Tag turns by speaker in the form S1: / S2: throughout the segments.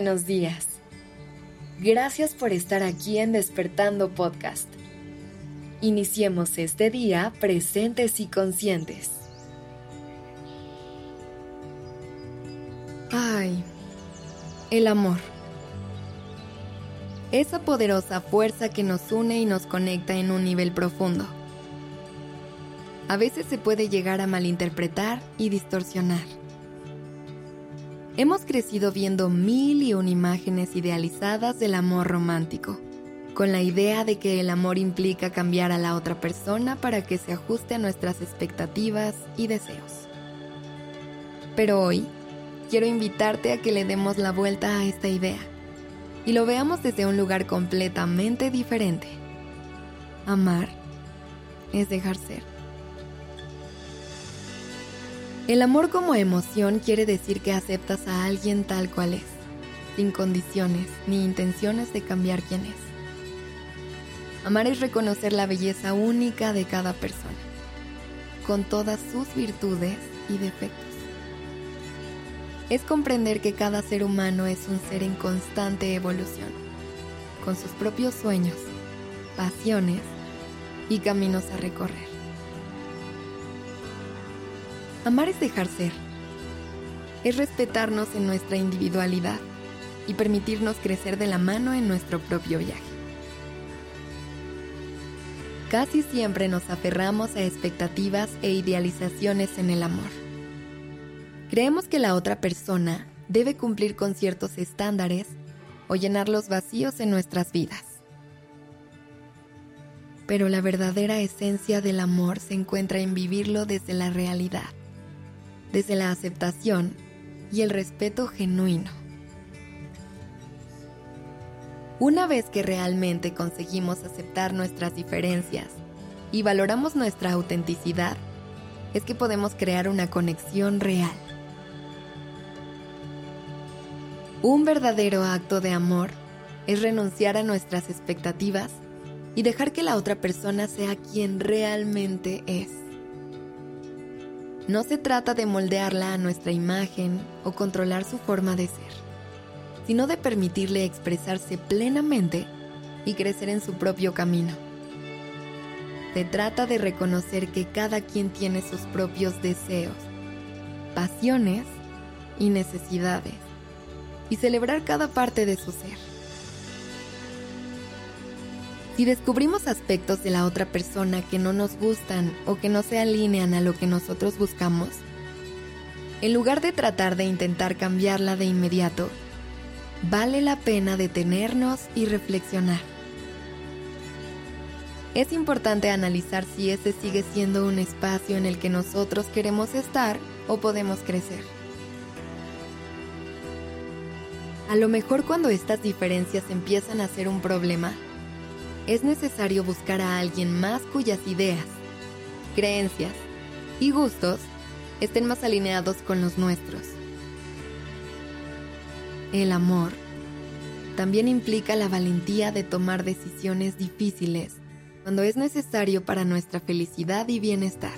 S1: buenos días. Gracias por estar aquí en Despertando Podcast. Iniciemos este día presentes y conscientes. Ay, el amor. Esa poderosa fuerza que nos une y nos conecta en un nivel profundo. A veces se puede llegar a malinterpretar y distorsionar Hemos crecido viendo mil y un imágenes idealizadas del amor romántico, con la idea de que el amor implica cambiar a la otra persona para que se ajuste a nuestras expectativas y deseos. Pero hoy quiero invitarte a que le demos la vuelta a esta idea y lo veamos desde un lugar completamente diferente. Amar es dejar ser. El amor como emoción quiere decir que aceptas a alguien tal cual es, sin condiciones ni intenciones de cambiar quién es. Amar es reconocer la belleza única de cada persona, con todas sus virtudes y defectos. Es comprender que cada ser humano es un ser en constante evolución, con sus propios sueños, pasiones y caminos a recorrer. Amar es dejar ser. Es respetarnos en nuestra individualidad y permitirnos crecer de la mano en nuestro propio viaje. Casi siempre nos aferramos a expectativas e idealizaciones en el amor. Creemos que la otra persona debe cumplir con ciertos estándares o llenar los vacíos en nuestras vidas. Pero la verdadera esencia del amor se encuentra en vivirlo desde la realidad desde la aceptación y el respeto genuino. Una vez que realmente conseguimos aceptar nuestras diferencias y valoramos nuestra autenticidad, es que podemos crear una conexión real. Un verdadero acto de amor es renunciar a nuestras expectativas y dejar que la otra persona sea quien realmente es. No se trata de moldearla a nuestra imagen o controlar su forma de ser, sino de permitirle expresarse plenamente y crecer en su propio camino. Se trata de reconocer que cada quien tiene sus propios deseos, pasiones y necesidades, y celebrar cada parte de su ser. Si descubrimos aspectos de la otra persona que no nos gustan o que no se alinean a lo que nosotros buscamos, en lugar de tratar de intentar cambiarla de inmediato, vale la pena detenernos y reflexionar. Es importante analizar si ese sigue siendo un espacio en el que nosotros queremos estar o podemos crecer. A lo mejor cuando estas diferencias empiezan a ser un problema, es necesario buscar a alguien más cuyas ideas, creencias y gustos estén más alineados con los nuestros. El amor también implica la valentía de tomar decisiones difíciles cuando es necesario para nuestra felicidad y bienestar.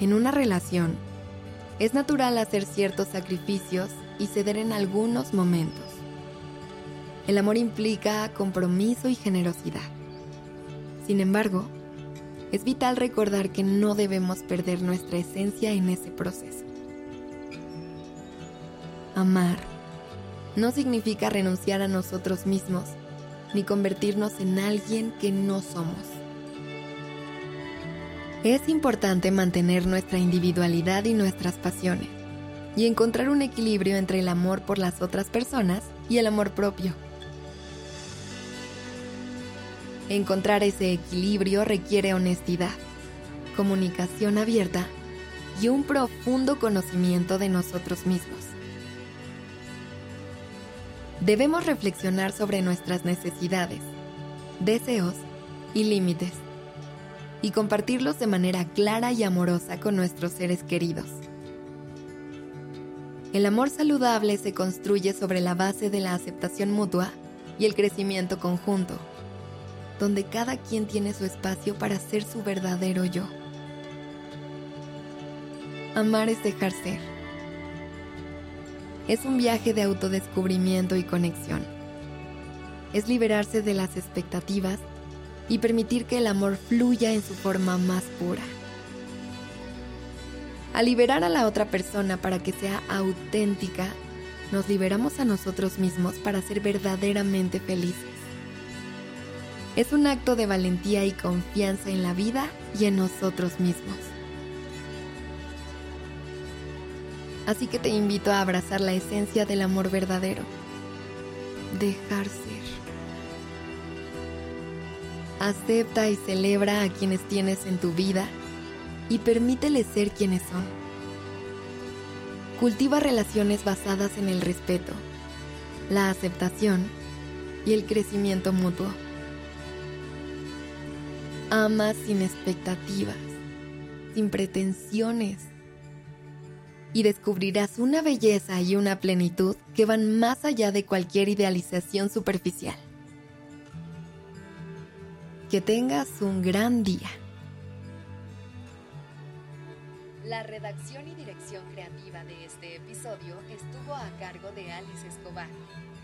S1: En una relación, es natural hacer ciertos sacrificios y ceder en algunos momentos. El amor implica compromiso y generosidad. Sin embargo, es vital recordar que no debemos perder nuestra esencia en ese proceso. Amar no significa renunciar a nosotros mismos ni convertirnos en alguien que no somos. Es importante mantener nuestra individualidad y nuestras pasiones y encontrar un equilibrio entre el amor por las otras personas y el amor propio. Encontrar ese equilibrio requiere honestidad, comunicación abierta y un profundo conocimiento de nosotros mismos. Debemos reflexionar sobre nuestras necesidades, deseos y límites y compartirlos de manera clara y amorosa con nuestros seres queridos. El amor saludable se construye sobre la base de la aceptación mutua y el crecimiento conjunto donde cada quien tiene su espacio para ser su verdadero yo. Amar es dejar ser. Es un viaje de autodescubrimiento y conexión. Es liberarse de las expectativas y permitir que el amor fluya en su forma más pura. Al liberar a la otra persona para que sea auténtica, nos liberamos a nosotros mismos para ser verdaderamente felices. Es un acto de valentía y confianza en la vida y en nosotros mismos. Así que te invito a abrazar la esencia del amor verdadero. Dejar ser. Acepta y celebra a quienes tienes en tu vida y permíteles ser quienes son. Cultiva relaciones basadas en el respeto, la aceptación y el crecimiento mutuo. Ama sin expectativas, sin pretensiones y descubrirás una belleza y una plenitud que van más allá de cualquier idealización superficial. Que tengas un gran día.
S2: La redacción y dirección creativa de este episodio estuvo a cargo de Alice Escobar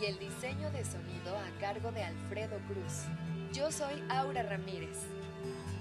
S2: y el diseño de sonido a cargo de Alfredo Cruz. Yo soy Aura Ramírez.